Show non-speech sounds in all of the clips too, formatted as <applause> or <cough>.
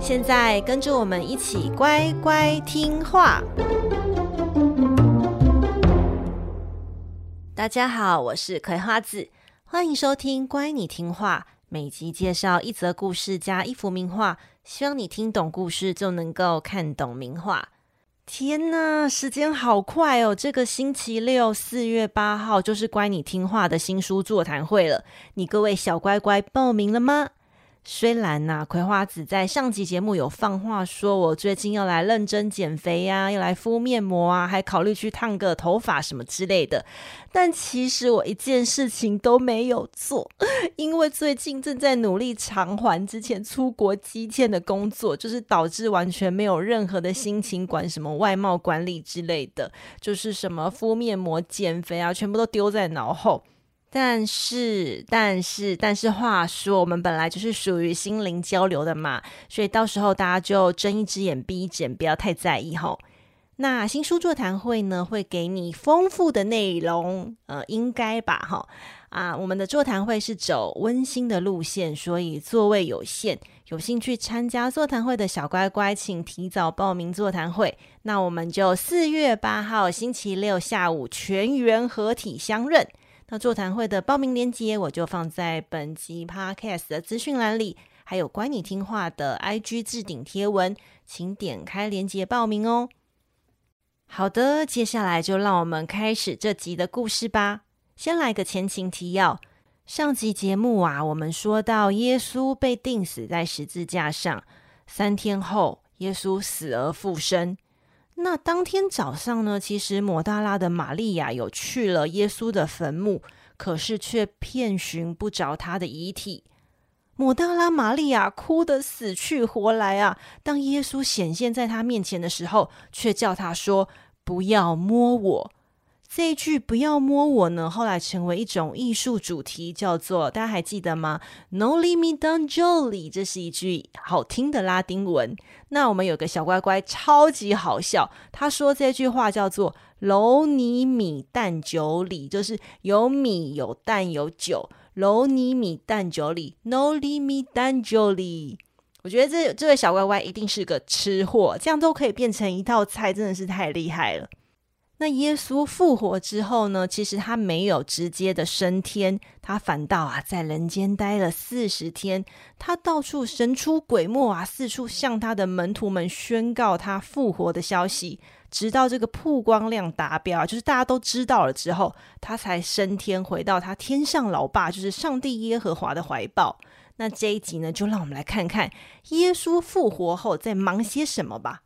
现在跟着我们一起乖乖听话。大家好，我是葵花子，欢迎收听《乖，你听话》。每集介绍一则故事加一幅名画，希望你听懂故事就能够看懂名画。天呐，时间好快哦！这个星期六四月八号就是乖你听话的新书座谈会了。你各位小乖乖报名了吗？虽然呐、葵花子在上集节目有放话说，我最近要来认真减肥呀、要来敷面膜啊，还考虑去烫个头发什么之类的。但其实我一件事情都没有做，因为最近正在努力偿还之前出国积欠的工作，就是导致完全没有任何的心情管什么外貌管理之类的，就是什么敷面膜、减肥啊，全部都丢在脑后。但是，但是，但是，话说，我们本来就是属于心灵交流的嘛，所以到时候大家就睁一只眼闭一只眼，不要太在意吼。那新书座谈会呢，会给你丰富的内容，呃，应该吧，哈啊，我们的座谈会是走温馨的路线，所以座位有限，有兴趣参加座谈会的小乖乖，请提早报名座谈会。那我们就四月八号星期六下午全员合体相认。那座谈会的报名链接，我就放在本集 Podcast 的资讯栏里，还有乖你听话的 IG 置顶贴文，请点开链接报名哦。好的，接下来就让我们开始这集的故事吧。先来个前情提要：上集节目啊，我们说到耶稣被钉死在十字架上，三天后，耶稣死而复生。那当天早上呢，其实抹大拉的玛利亚有去了耶稣的坟墓，可是却遍寻不着他的遗体。抹大拉玛利亚哭得死去活来啊！当耶稣显现在他面前的时候，却叫他说：“不要摸我。”这一句“不要摸我”呢，后来成为一种艺术主题，叫做大家还记得吗？“Noli me tangere”，这是一句好听的拉丁文。那我们有个小乖乖超级好笑，他说这句话叫做 “Noli me tangere”，就是有米有蛋有酒。“Noli me tangere”，“Noli me tangere”。我觉得这这位小乖乖一定是个吃货，这样都可以变成一道菜，真的是太厉害了。那耶稣复活之后呢？其实他没有直接的升天，他反倒啊在人间待了四十天。他到处神出鬼没啊，四处向他的门徒们宣告他复活的消息，直到这个曝光量达标，就是大家都知道了之后，他才升天回到他天上老爸，就是上帝耶和华的怀抱。那这一集呢，就让我们来看看耶稣复活后在忙些什么吧。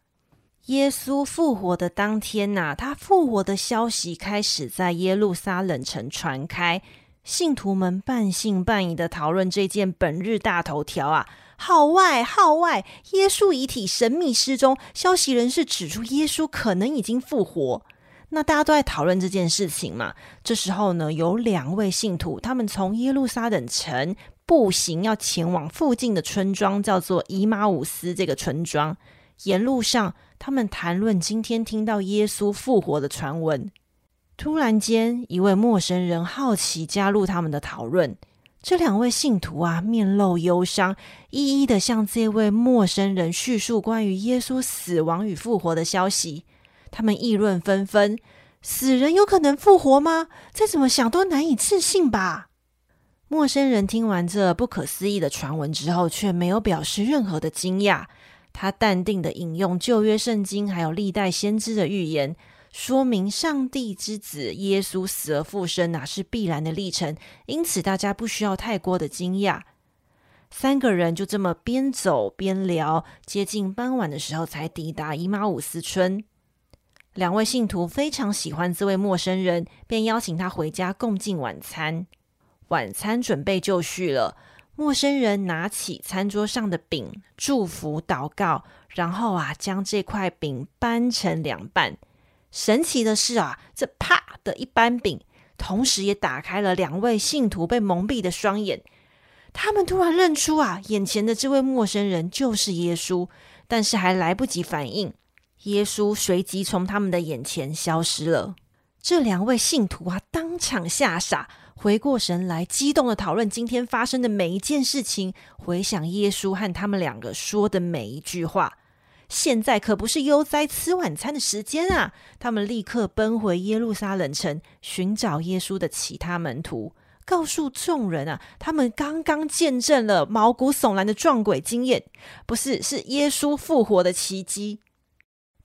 耶稣复活的当天呐、他复活的消息开始在耶路撒冷城传开，信徒们半信半疑的讨论这件本日大头条啊！号外号外，耶稣遗体神秘失踪，消息人士指出耶稣可能已经复活。那大家都在讨论这件事情嘛。这时候呢，有两位信徒，他们从耶路撒冷城步行要前往附近的村庄，叫做伊马忤斯这个村庄，沿路上。他们谈论今天听到耶稣复活的传闻。突然间，一位陌生人好奇加入他们的讨论。这两位信徒啊，面露忧伤，一一的向这位陌生人叙述关于耶稣死亡与复活的消息。他们议论纷纷：死人有可能复活吗？再怎么想都难以置信吧。陌生人听完这不可思议的传闻之后，却没有表示任何的惊讶。他淡定地引用旧约圣经，还有历代先知的预言，说明上帝之子耶稣死而复生啊，是必然的历程。因此，大家不需要太过的惊讶。三个人就这么边走边聊，接近傍晚的时候才抵达以马五斯村。两位信徒非常喜欢这位陌生人，便邀请他回家共进晚餐。晚餐准备就绪了。陌生人拿起餐桌上的饼，祝福祷告，然后啊，将这块饼掰成两半。神奇的是啊，这啪的一掰饼，同时也打开了两位信徒被蒙蔽的双眼。他们突然认出啊，眼前的这位陌生人就是耶稣，但是还来不及反应，耶稣随即从他们的眼前消失了。这两位信徒啊，当场吓傻。回过神来，激动的讨论今天发生的每一件事情，回想耶稣和他们两个说的每一句话。现在可不是悠哉吃晚餐的时间啊！他们立刻奔回耶路撒冷城，寻找耶稣的其他门徒，告诉众人啊，他们刚刚见证了毛骨悚然的撞鬼经验，不是，是耶稣复活的奇迹。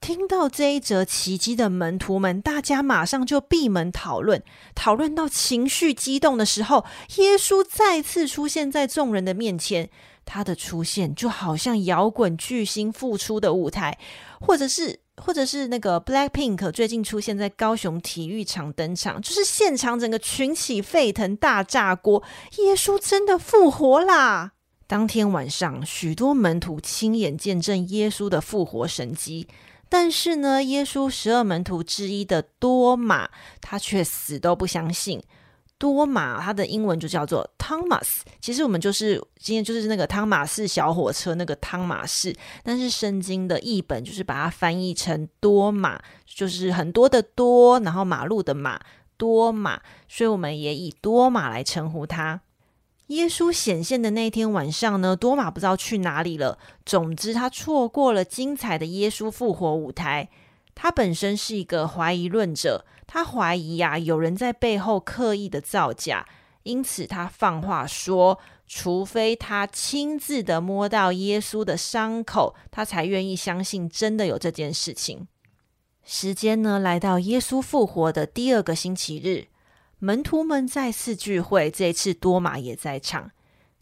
听到这一则奇迹的门徒们，大家马上就闭门讨论，讨论到情绪激动的时候，耶稣再次出现在众人的面前。他的出现就好像摇滚巨星复出的舞台，或者是，或者是那个 Blackpink 最近出现在高雄体育场登场，就是现场整个群起沸腾，大炸锅。耶稣真的复活啦！当天晚上，许多门徒亲眼见证耶稣的复活神迹。但是呢，耶稣十二门徒之一的多马，他却死都不相信。多马，他的英文就叫做 Thomas。其实我们就是今天就是那个汤马士小火车那个汤马士，但是圣经的译本就是把它翻译成多马，就是很多的多，然后马路的马，多马，所以我们也以多马来称呼他。耶稣显现的那天晚上呢，多马不知道去哪里了。总之，他错过了精彩的耶稣复活舞台。他本身是一个怀疑论者，他怀疑呀、啊，有人在背后刻意的造假，因此他放话说，除非他亲自的摸到耶稣的伤口，他才愿意相信真的有这件事情。时间呢，来到耶稣复活的第二个星期日。门徒们再次聚会，这一次多马也在场。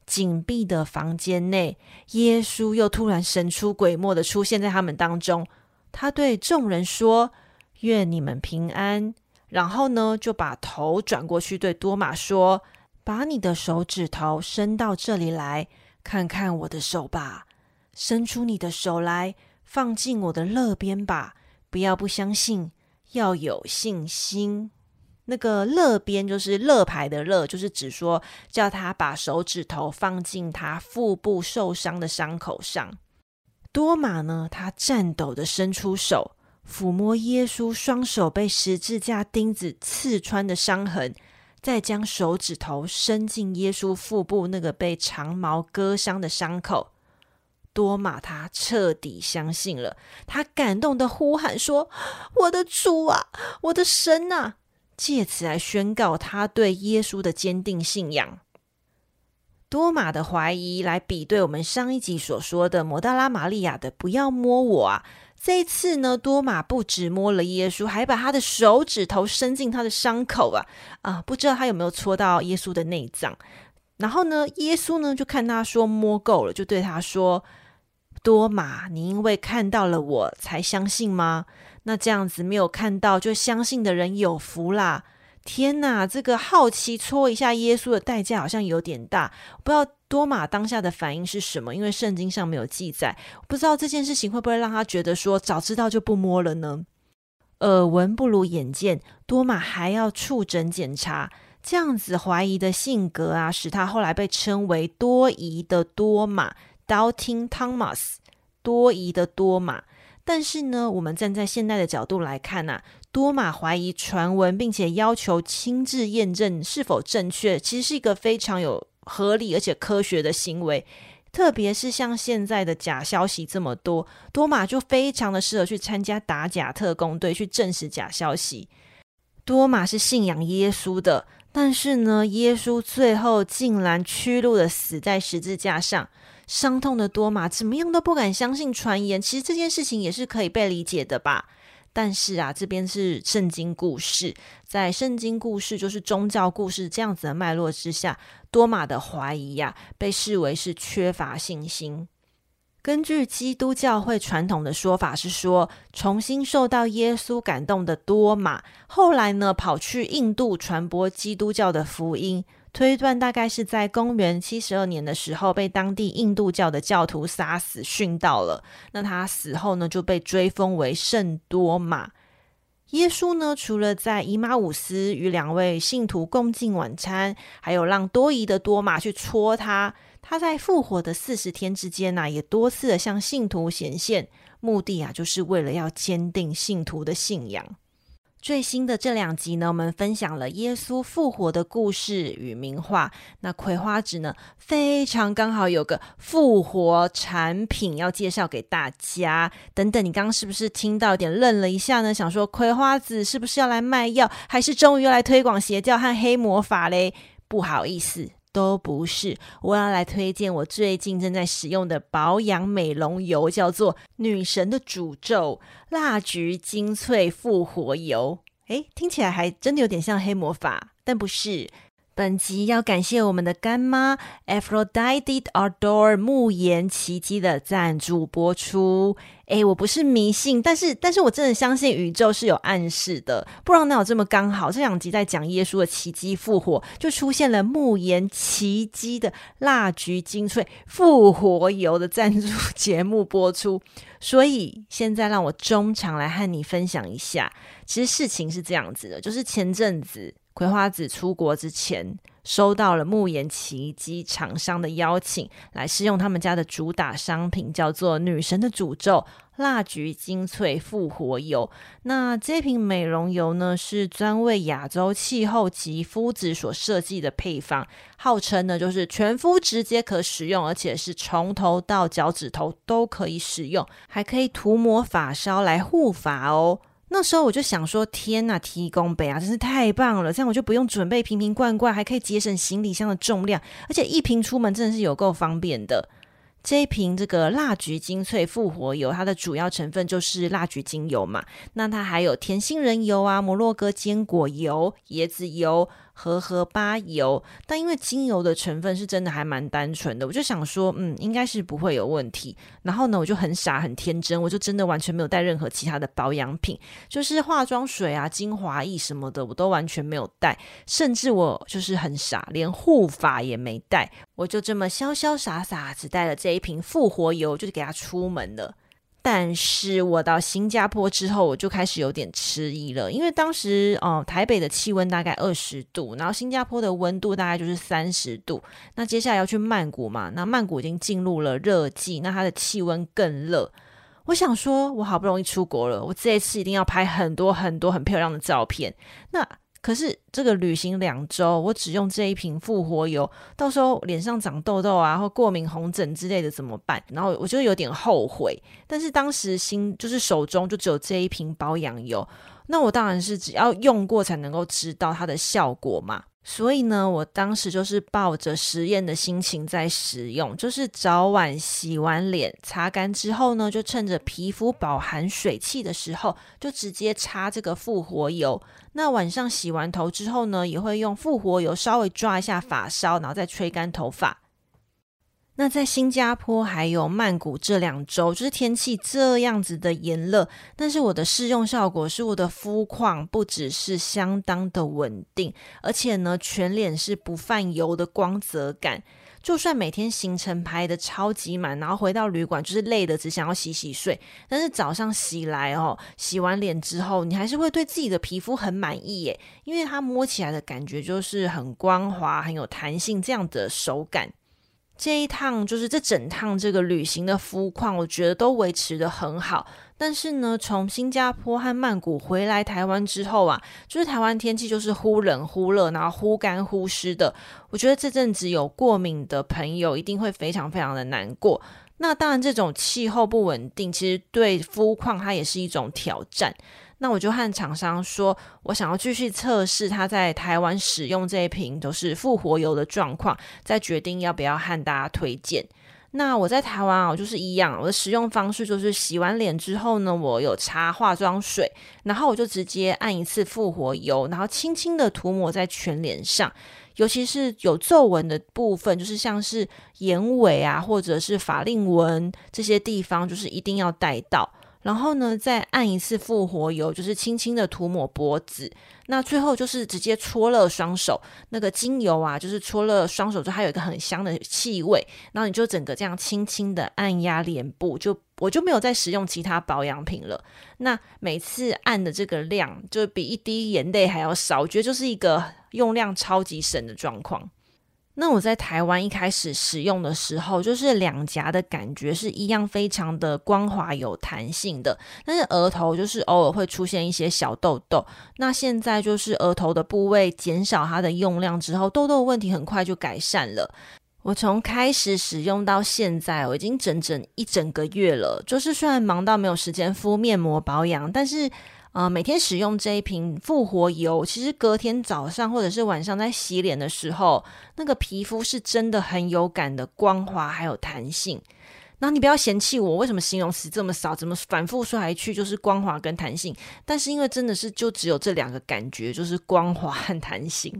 紧闭的房间内，耶稣又突然神出鬼没的出现在他们当中。他对众人说：“愿你们平安。”然后呢，就把头转过去对多马说：“把你的手指头伸到这里来，看看我的手吧。伸出你的手来，放进我的肋边吧。不要不相信，要有信心。”那个乐边就是乐牌的乐，就是指说叫他把手指头放进他腹部受伤的伤口上。多马呢，他颤抖的伸出手，抚摸耶稣双手被十字架钉子刺穿的伤痕，再将手指头伸进耶稣腹部那个被长矛割伤的伤口。多马他彻底相信了，他感动的呼喊说：“我的主啊，我的神啊！”借此来宣告他对耶稣的坚定信仰。多马的怀疑来比对我们上一集所说的抹大拉玛利亚的“不要摸我啊”。这一次呢，多马不止摸了耶稣，还把他的手指头伸进他的伤口啊啊！不知道他有没有戳到耶稣的内脏。然后呢，耶稣呢就看他说摸够了，就对他说：“多马，你因为看到了我才相信吗？”那这样子没有看到就相信的人有福啦！天哪，这个好奇戳一下耶稣的代价好像有点大。不知道多马当下的反应是什么？因为圣经上没有记载。不知道这件事情会不会让他觉得说早知道就不摸了呢？耳闻不如眼见，多马还要触诊检查。这样子怀疑的性格啊，使他后来被称为多疑的多马 （Doubting Thomas）。多疑的多马。但是呢，我们站在现代的角度来看呐、多马怀疑传闻，并且要求亲自验证是否正确，其实是一个非常有合理而且科学的行为。特别是像现在的假消息这么多，多马就非常的适合去参加打假特工队，去证实假消息。多马是信仰耶稣的，但是呢，耶稣最后竟然屈辱的死在十字架上。伤痛的多马怎么样都不敢相信传言，其实这件事情也是可以被理解的吧。但是啊，这边是圣经故事，在圣经故事就是宗教故事这样子的脉络之下，多马的怀疑呀、被视为是缺乏信心。根据基督教会传统的说法是说，重新受到耶稣感动的多马，后来呢跑去印度传播基督教的福音。推断大概是在公元七十二年的时候被当地印度教的教徒杀死殉道了。那他死后呢，就被追封为圣多马。耶稣呢，除了在以马忤斯与两位信徒共进晚餐，还有让多疑的多马去戳他。他在复活的四十天之间呢、也多次的向信徒显现，目的啊，就是为了要坚定信徒的信仰。最新的这两集呢，我们分享了耶稣复活的故事与名画。那葵花子呢，非常刚好有个复活产品要介绍给大家。等等，你刚刚是不是听到有点愣了一下呢？想说葵花子是不是要来卖药，还是终于要来推广邪教和黑魔法嘞？不好意思。都不是，我要来推荐我最近正在使用的保养美容油，叫做“女神的诅咒”蜡菊精粹复活油。诶，听起来还真的有点像黑魔法，但不是。本集要感谢我们的干妈 Aphrodite Ardor 沐颜奇迹的赞助播出。诶，我不是迷信，但是但是我真的相信宇宙是有暗示的，不然哪有这么刚好？这两集在讲耶稣的奇迹复活，就出现了沐颜奇迹的蜡菊精粹复活油的赞助节目播出。所以现在让我中场来和你分享一下，其实事情是这样子的，就是前阵子。葵花籽出国之前，收到了沐颜奇迹厂商的邀请，来试用他们家的主打商品，叫做“女神的诅咒”蜡菊精粹复活油。那这瓶美容油呢，是专为亚洲气候及肤质所设计的配方，号称呢就是全肤直接可使用，而且是从头到脚趾头都可以使用，还可以涂抹发梢来护发哦。那时候我就想说，天呐，提供杯啊，真是太棒了！这样我就不用准备瓶瓶罐罐，还可以节省行李箱的重量，而且一瓶出门真的是有够方便的。这一瓶这个蜡菊精粹复活油，它的主要成分就是蜡菊精油嘛，那它还有甜杏仁油啊、摩洛哥坚果油、椰子油。荷荷巴油，但因为精油的成分是真的还蛮单纯的，我就想说，嗯，应该是不会有问题。然后呢，我就很傻很天真，我就真的完全没有带任何其他的保养品，就是化妆水啊、精华液什么的，我都完全没有带，甚至我就是很傻，连护发也没带，我就这么潇潇洒洒只带了这一瓶复活油，就是给它出门了。但是我到新加坡之后，我就开始有点迟疑了，因为当时哦、台北的气温大概二十度，然后新加坡的温度大概就是三十度。那接下来要去曼谷嘛，那曼谷已经进入了热季，那它的气温更热。我想说，我好不容易出国了，我这一次一定要拍很多很多很漂亮的照片。那可是这个旅行两周，我只用这一瓶复活油，到时候脸上长痘痘啊，或过敏红疹之类的怎么办？然后我就有点后悔。但是当时心就是手中就只有这一瓶保养油，那我当然是只要用过才能够知道它的效果嘛。所以呢，我当时就是抱着实验的心情在使用，就是早晚洗完脸，擦干之后呢，就趁着皮肤饱含水汽的时候，就直接擦这个复活油。那晚上洗完头之后呢，也会用复活油稍微抓一下发梢，然后再吹干头发。那在新加坡还有曼谷这两周，就是天气这样子的炎热，但是我的试用效果是我的肤况不只是相当的稳定，而且呢，全脸是不泛油的光泽感。就算每天行程排得超级满，然后回到旅馆就是累的只想要洗洗睡，但是早上洗来哦，洗完脸之后，你还是会对自己的皮肤很满意耶，因为它摸起来的感觉就是很光滑、很有弹性这样的手感。这一趟就是这整趟这个旅行的肤况，我觉得都维持得很好。但是呢，从新加坡和曼谷回来台湾之后啊，就是台湾天气就是忽冷忽热，然后忽干忽湿的。我觉得这阵子有过敏的朋友一定会非常非常的难过。那当然，这种气候不稳定，其实对肤况它也是一种挑战。那我就和厂商说，我想要继续测试它在台湾使用这一瓶都是复活油的状况，再决定要不要和大家推荐。那我在台湾啊，我就是一样，我的使用方式就是洗完脸之后呢，我有擦化妆水，然后我就直接按一次复活油，然后轻轻的涂抹在全脸上，尤其是有皱纹的部分，就是像是眼尾啊，或者是法令纹这些地方，就是一定要带到。然后呢，再按一次复活油，就是轻轻的涂抹脖子。那最后就是直接搓热双手，那个精油啊，就是搓热双手之后，还有一个很香的气味。然后你就整个这样轻轻的按压脸部，就我就没有再使用其他保养品了。那每次按的这个量，就比一滴眼泪还要少，我觉得就是一个用量超级省的状况。那我在台湾一开始使用的时候，就是两颊的感觉是一样，非常的光滑有弹性的。但是额头就是偶尔会出现一些小痘痘。那现在就是额头的部位减少它的用量之后，痘痘问题很快就改善了。我从开始使用到现在，我已经整整一整个月了。就是虽然忙到没有时间敷面膜保养，但是。呃，每天使用这一瓶复活油，其实隔天早上或者是晚上在洗脸的时候，那个皮肤是真的很有感的光滑还有弹性。那你不要嫌弃我为什么形容词这么少，怎么反复说来去就是光滑跟弹性，但是因为真的是就只有这两个感觉，就是光滑和弹性。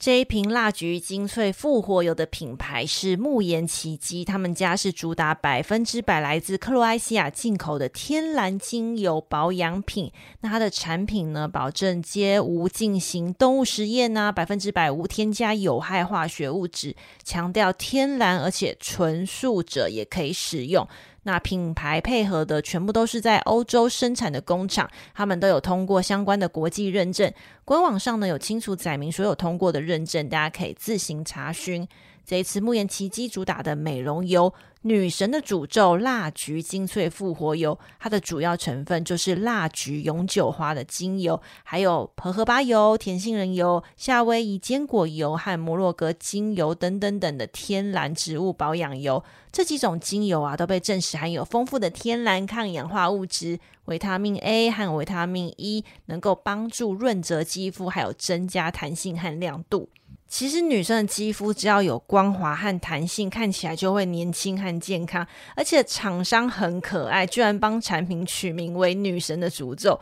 这一瓶蜡菊精粹复活油的品牌是沐涎奇迹，他们家是主打百分之百来自克罗埃西亚进口的天然精油保养品。那它的产品呢，保证皆无进行动物实验呐，百分之百无添加有害化学物质，强调天然而且纯素者也可以使用。那品牌配合的全部都是在欧洲生产的工厂，他们都有通过相关的国际认证。官网上呢，有清楚载明所有通过的认证，大家可以自行查询。这一次沐涎奇迹主打的美容油。女神的诅咒蜡菊精粹复活油，它的主要成分就是蜡菊永久花的精油，还有荷荷巴油、甜杏仁油、夏威夷坚果油和摩洛哥精油等等等的天然植物保养油。这几种精油啊，都被证实含有丰富的天然抗氧化物质维他命 A 和维他命 E，能够帮助润泽肌肤，还有增加弹性和亮度。其实女生的肌肤只要有光滑和弹性，看起来就会年轻和健康。而且厂商很可爱，居然帮产品取名为“女神的诅咒”。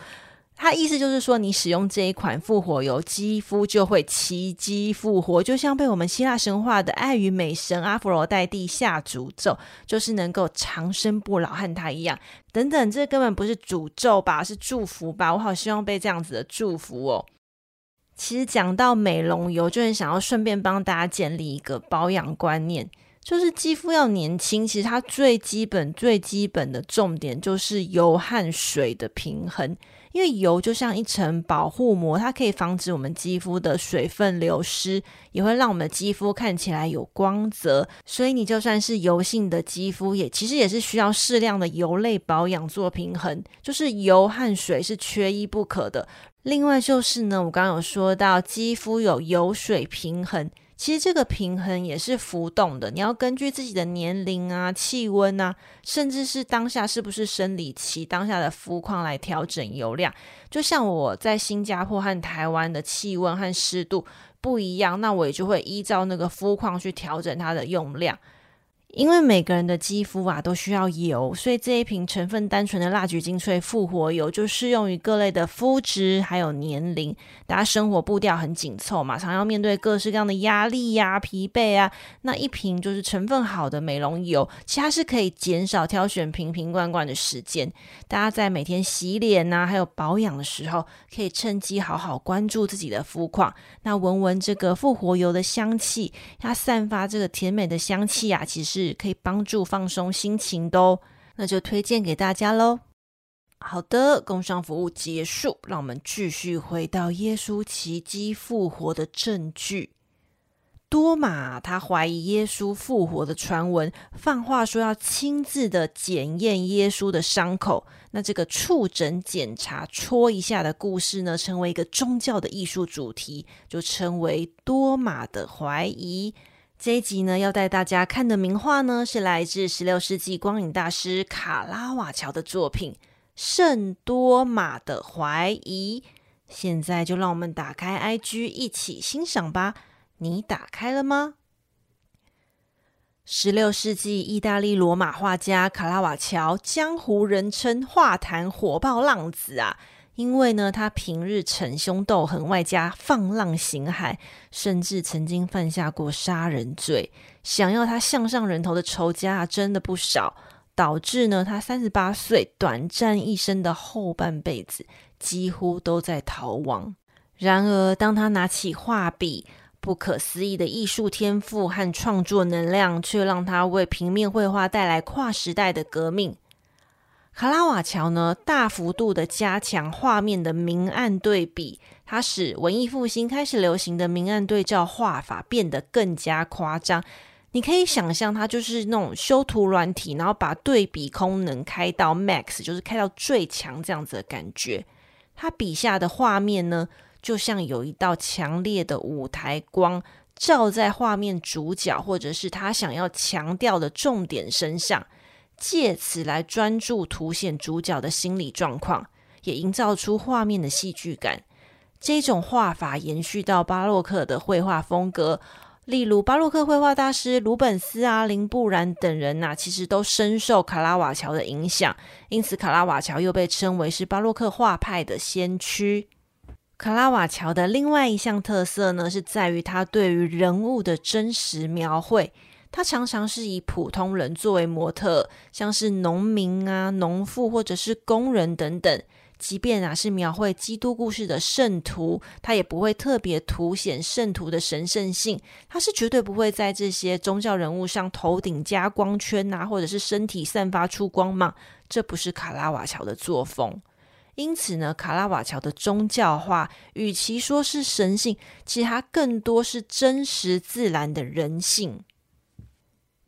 它意思就是说，你使用这一款复活油，肌肤就会奇迹复活，就像被我们希腊神话的爱与美神阿佛罗代蒂下诅咒，就是能够长生不老，和她一样。等等，这根本不是诅咒吧？是祝福吧？我好希望被这样子的祝福哦。其实讲到美容油，就很想要顺便帮大家建立一个保养观念，就是肌肤要年轻，其实它最基本、最基本的重点就是油和水的平衡。因为油就像一层保护膜，它可以防止我们肌肤的水分流失，也会让我们的肌肤看起来有光泽。所以你就算是油性的肌肤，也其实也是需要适量的油类保养做平衡，就是油和水是缺一不可的。另外就是呢，我刚刚有说到肌肤有油水平衡，其实这个平衡也是浮动的，你要根据自己的年龄啊、气温啊，甚至是当下是不是生理期、当下的肤况来调整油量。就像我在新加坡和台湾的气温和湿度不一样，那我也就会依照那个肤况去调整它的用量。因为每个人的肌肤啊都需要油，所以这一瓶成分单纯的蜡菊精粹复活油就适用于各类的肤质还有年龄。大家生活步调很紧凑嘛，常要面对各式各样的压力呀、疲惫啊。那一瓶就是成分好的美容油，其实它是可以减少挑选瓶瓶罐罐的时间。大家在每天洗脸呐、还有保养的时候，可以趁机好好关注自己的肤况。那闻闻这个复活油的香气，它散发这个甜美的香气啊，其实。是可以帮助放松心情的哦，那就推荐给大家喽。好的，工商服务结束，让我们继续回到耶稣奇迹复活的证据。多马他怀疑耶稣复活的传闻，放话说要亲自的检验耶稣的伤口。那这个触诊检查戳一下的故事呢，成为一个宗教的艺术主题，就称为多马的怀疑。这一集呢，要带大家看的名画呢，是来自十六世纪光影大师卡拉瓦乔的作品《圣多马的怀疑》。现在就让我们打开 IG 一起欣赏吧。你打开了吗？十六世纪意大利罗马画家卡拉瓦乔，江湖人称画坛火爆浪子啊。因为呢，他平日逞凶斗狠，外加放浪形骸，甚至曾经犯下过杀人罪。想要他项上人头的仇家，真的不少。导致呢，他三十八岁短暂一生的后半辈子几乎都在逃亡。然而，当他拿起画笔，不可思议的艺术天赋和创作能量，却让他为平面绘画带来跨时代的革命。卡拉瓦乔呢，大幅度的加强画面的明暗对比，它使文艺复兴开始流行的明暗对照画法变得更加夸张。你可以想象，它就是那种修图软体，然后把对比功能开到 max，就是开到最强这样子的感觉。他笔下的画面呢，就像有一道强烈的舞台光照在画面主角，或者是他想要强调的重点身上。借此来专注凸显主角的心理状况，也营造出画面的戏剧感。这种画法延续到巴洛克的绘画风格，例如巴洛克绘画大师鲁本斯啊、林布然等人呐、其实都深受卡拉瓦乔的影响。因此，卡拉瓦乔又被称为是巴洛克画派的先驱。卡拉瓦乔的另外一项特色呢，是在于他对于人物的真实描绘。他常常是以普通人作为模特，像是农民啊、农妇或者是工人等等。即便啊是描绘基督故事的圣徒，他也不会特别凸显圣徒的神圣性。他是绝对不会在这些宗教人物上头顶加光圈啊，或者是身体散发出光芒。这不是卡拉瓦乔的作风。因此呢，卡拉瓦乔的宗教画，与其说是神性，其实它更多是真实自然的人性。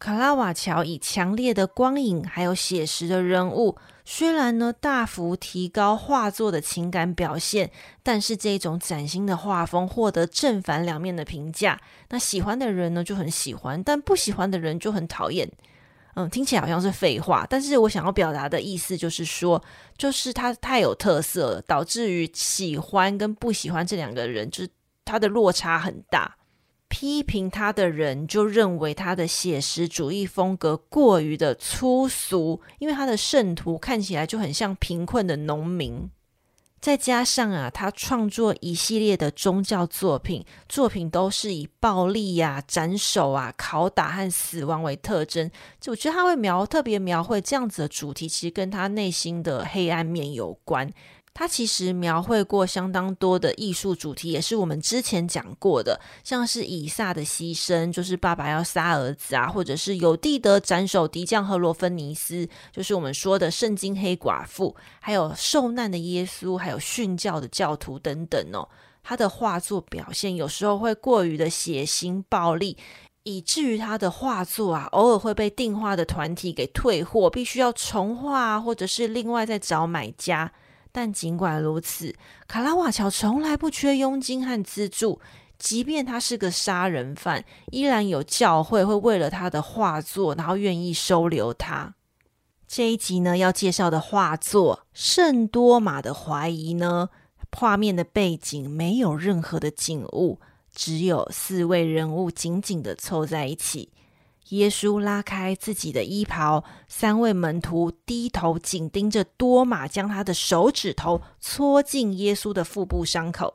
卡拉瓦乔以强烈的光影，还有写实的人物，虽然呢大幅提高画作的情感表现，但是这种崭新的画风获得正反两面的评价。那喜欢的人呢就很喜欢，但不喜欢的人就很讨厌。嗯，听起来好像是废话，但是我想要表达的意思就是说，就是他太有特色了，导致于喜欢跟不喜欢这两个人，就是他的落差很大。批评他的人就认为他的写实主义风格过于的粗俗，因为他的圣徒看起来就很像贫困的农民。再加上啊，他创作一系列的宗教作品，作品都是以暴力呀、啊、斩首啊、拷打和死亡为特征。就我觉得他会描特别描绘这样子的主题，其实跟他内心的黑暗面有关。他其实描绘过相当多的艺术主题，也是我们之前讲过的，像是以撒的牺牲，就是爸爸要杀儿子啊，或者是有地德斩首敌将和罗芬尼斯，就是我们说的圣经黑寡妇，还有受难的耶稣，还有殉教的教徒等等哦。他的画作表现有时候会过于的血腥暴力，以至于他的画作啊，偶尔会被订画的团体给退货，必须要重画，或者是另外再找买家。但尽管如此，卡拉瓦乔从来不缺佣金和资助，即便他是个杀人犯，依然有教会会为了他的画作，然后愿意收留他。这一集呢，要介绍的画作《圣多玛的怀疑》呢，画面的背景没有任何的景物，只有四位人物紧紧的凑在一起。耶稣拉开自己的衣袍，三位门徒低头紧盯着多马，将他的手指头戳进耶稣的腹部伤口。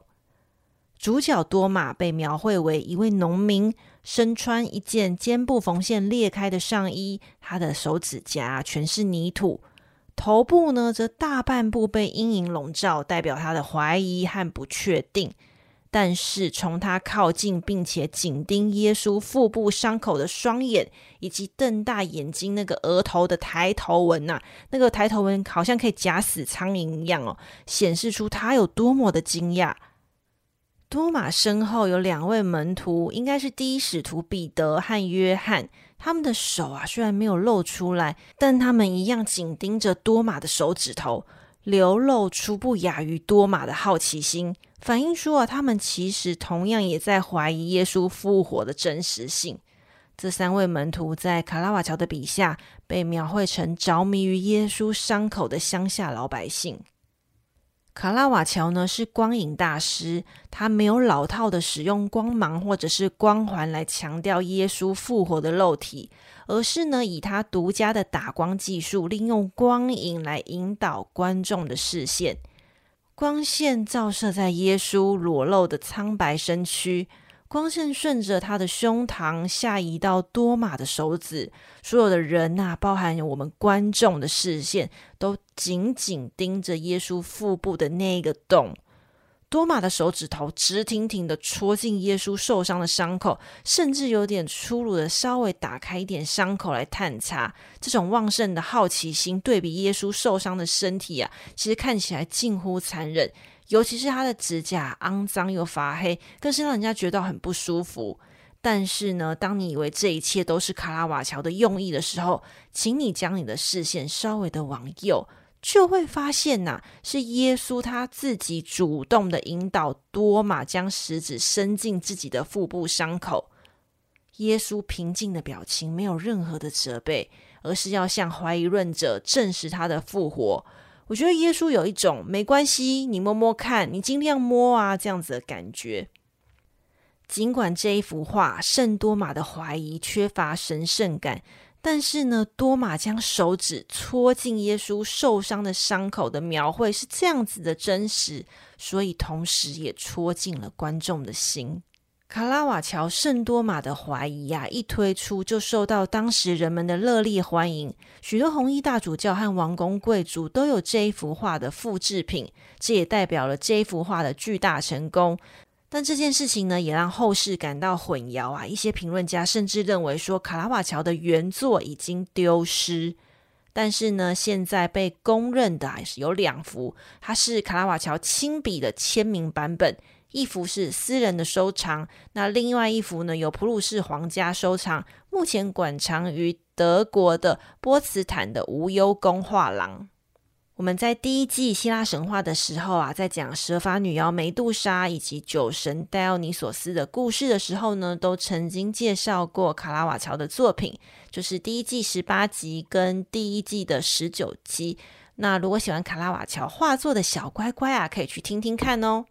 主角多马被描绘为一位农民，身穿一件肩部缝线裂开的上衣，他的手指甲全是泥土，头部呢则大半部被阴影笼罩，代表他的怀疑和不确定。但是从他靠近并且紧盯耶稣腹部伤口的双眼，以及瞪大眼睛那个额头的抬头纹呐、那个抬头纹好像可以夹死苍蝇一样哦，显示出他有多么的惊讶。多马身后有两位门徒，应该是第一使徒彼得和约翰，他们的手啊虽然没有露出来，但他们一样紧盯着多马的手指头，流露出不亚于多马的好奇心。反映出啊，他们其实同样也在怀疑耶稣复活的真实性。这三位门徒在卡拉瓦乔的笔下被描绘成着迷于耶稣伤口的乡下老百姓。卡拉瓦乔呢是光影大师，他没有老套的使用光芒或者是光环来强调耶稣复活的肉体，而是呢以他独家的打光技术，利用光影来引导观众的视线。光线照射在耶稣裸露的苍白身躯，光线顺着他的胸膛下移到多玛的手指，所有的人呐、包含我们观众的视线，都紧紧盯着耶稣腹部的那个洞。多玛的手指头直挺挺的戳进耶稣受伤的伤口，甚至有点粗鲁的稍微打开一点伤口来探查。这种旺盛的好奇心，对比耶稣受伤的身体啊，其实看起来近乎残忍。尤其是他的指甲肮脏又发黑，更是让人家觉得很不舒服。但是呢，当你以为这一切都是卡拉瓦乔的用意的时候，请你将你的视线稍微的往右。就会发现呐、是耶稣他自己主动的引导多玛将食指伸进自己的腹部伤口。耶稣平静的表情没有任何的责备，而是要向怀疑论者证实他的复活。我觉得耶稣有一种没关系，你摸摸看，你尽量摸啊这样子的感觉。尽管这一幅画圣多玛的怀疑缺乏神圣感。但是呢，多玛将手指戳进耶稣受伤的伤口的描绘是这样子的真实，所以同时也戳进了观众的心。卡拉瓦乔圣多玛的怀疑呀、一推出就受到当时人们的热烈欢迎，许多红衣大主教和王公贵族都有这一幅画的复制品，这也代表了这一幅画的巨大成功。但这件事情呢，也让后世感到混淆啊！一些评论家甚至认为说，卡拉瓦乔的原作已经丢失。但是呢，现在被公认的还是有两幅，它是卡拉瓦乔亲笔的签名版本，一幅是私人的收藏，那另外一幅呢，由普鲁士皇家收藏，目前馆藏于德国的波茨坦的无忧宫画廊。我们在第一季希腊神话的时候啊，在讲蛇发女妖梅杜莎以及酒神戴奥尼索斯的故事的时候呢，都曾经介绍过卡拉瓦乔的作品，就是第一季十八集跟第一季的十九集。那如果喜欢卡拉瓦乔画作的小乖乖啊，可以去听听看哦。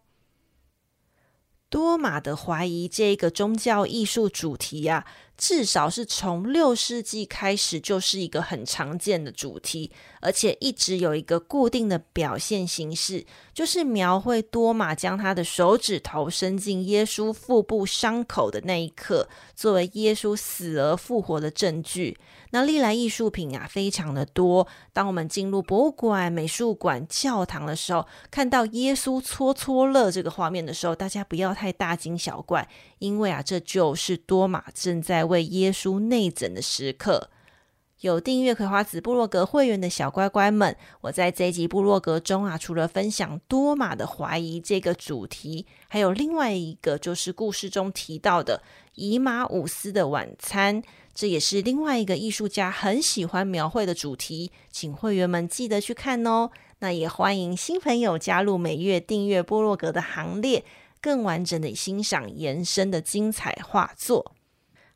多玛的怀疑这个宗教艺术主题啊，至少是从六世纪开始就是一个很常见的主题，而且一直有一个固定的表现形式，就是描绘多玛将他的手指头伸进耶稣腹部伤口的那一刻，作为耶稣死而复活的证据。那历来艺术品啊，非常的多。当我们进入博物馆、美术馆、教堂的时候，看到耶稣搓搓乐这个画面的时候，大家不要太大惊小怪，因为啊，这就是多玛正在为耶稣内诊的时刻。有订阅葵花子部落格会员的小乖乖们，我在这一集部落格中啊，除了分享多玛的怀疑这个主题，还有另外一个就是故事中提到的以马五斯的晚餐。这也是另外一个艺术家很喜欢描绘的主题，请会员们记得去看哦。那也欢迎新朋友加入每月订阅部落格的行列，更完整的欣赏延伸的精彩画作。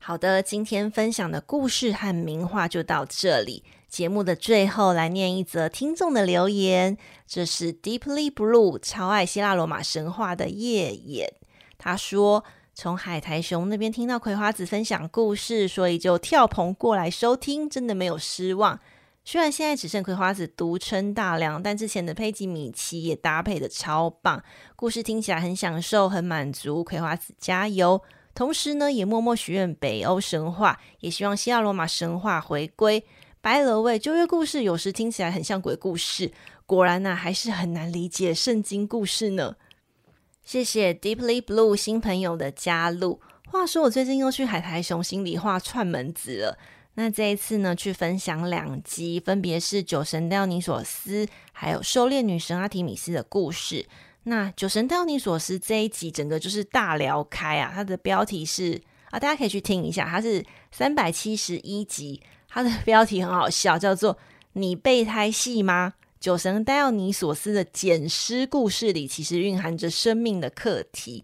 好的，今天分享的故事和名画就到这里。节目的最后来念一则听众的留言，这是 Deeply Blue 超爱希腊罗马神话的夜眼，他说。从海苔熊那边听到葵花子分享故事，所以就跳棚过来收听，真的没有失望。虽然现在只剩葵花子独撑大梁，但之前的佩吉米奇也搭配得超棒，故事听起来很享受，很满足。葵花子加油！同时呢，也默默许愿北欧神话，也希望希腊罗马神话回归。By the way，旧约故事有时听起来很像鬼故事，果然呢、啊，还是很难理解圣经故事呢。谢谢 Deeply Blue 新朋友的加入。话说我最近又去海苔熊心里话串门子了。那这一次呢，去分享两集，分别是酒神戴奥尼索斯还有狩猎女神阿提米斯的故事。那酒神戴奥尼索斯这一集整个就是大聊开啊，它的标题是啊，大家可以去听一下，它是三百七十一集，它的 <laughs> 标题很好笑，叫做“你备胎戏吗？”酒神戴奥尼索斯的捡尸故事里，其实蕴含着生命的课题。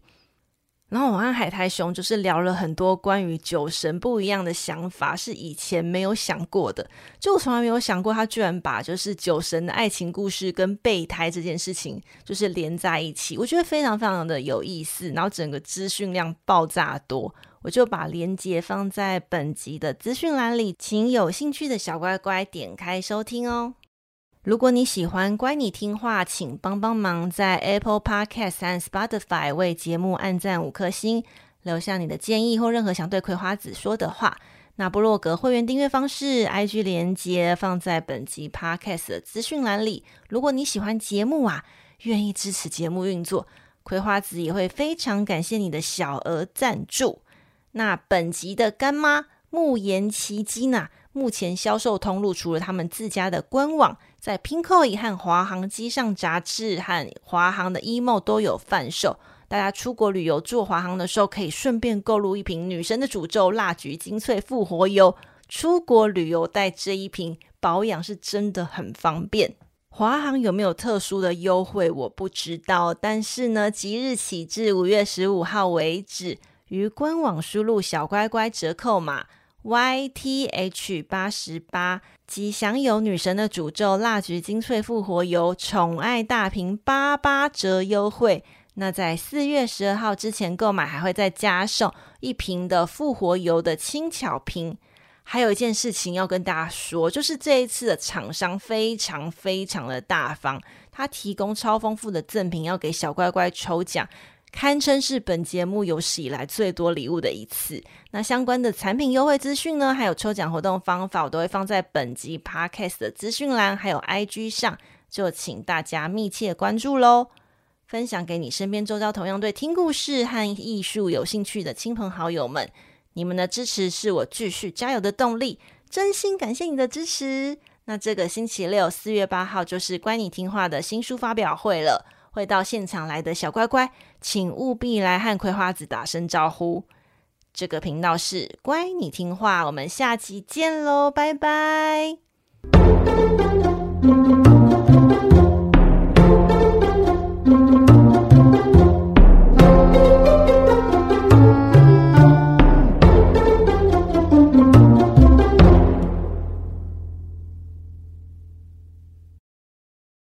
然后我和海苔熊就是聊了很多关于酒神不一样的想法，是以前没有想过的。就我从来没有想过，他居然把就是酒神的爱情故事跟备胎这件事情就是连在一起，我觉得非常非常的有意思。然后整个资讯量爆炸多，我就把链接放在本集的资讯栏里，请有兴趣的小乖乖点开收听哦。如果你喜欢乖你听话，请帮帮忙在 Apple Podcast 和 Spotify 为节目按赞五颗星。留下你的建议或任何想对葵花子说的话。那部落格会员订阅方式，IG 连接放在本集 Podcast 的资讯栏里。如果你喜欢节目啊，愿意支持节目运作，葵花子也会非常感谢你的小额赞助。那本集的干妈沐妍奇迹呢，目前销售通路除了他们自家的官网，在 Pinkoi 和华航机上杂志和华航的 emo 都有贩售。大家出国旅游做华航的时候，可以顺便购入一瓶女神的诅咒蜡菊精粹复活油。出国旅游带这一瓶，保养是真的很方便。华航有没有特殊的优惠，我不知道。但是呢，即日起至五月十五号为止，于官网输入小乖乖折扣码 YTH 八十八，即享有女神的诅咒蜡菊精粹复活油宠爱大瓶八八折优惠。那在四月十二号之前购买，还会再加送一瓶的复活油的轻巧瓶。还有一件事情要跟大家说，就是这一次的厂商非常非常的大方，他提供超丰富的赠品要给小乖乖抽奖，堪称是本节目有史以来最多礼物的一次。那相关的产品优惠资讯呢，还有抽奖活动方法，我都会放在本集 Podcast 的资讯栏，还有 IG 上，就请大家密切关注喽。分享给你身边周遭同样对听故事和艺术有兴趣的亲朋好友们，你们的支持是我继续加油的动力，真心感谢你的支持。那这个星期六四月八号就是乖你听话的新书发表会了，会到现场来的小乖乖，请务必来和葵花子打声招呼。这个频道是乖你听话，我们下期见喽，拜拜。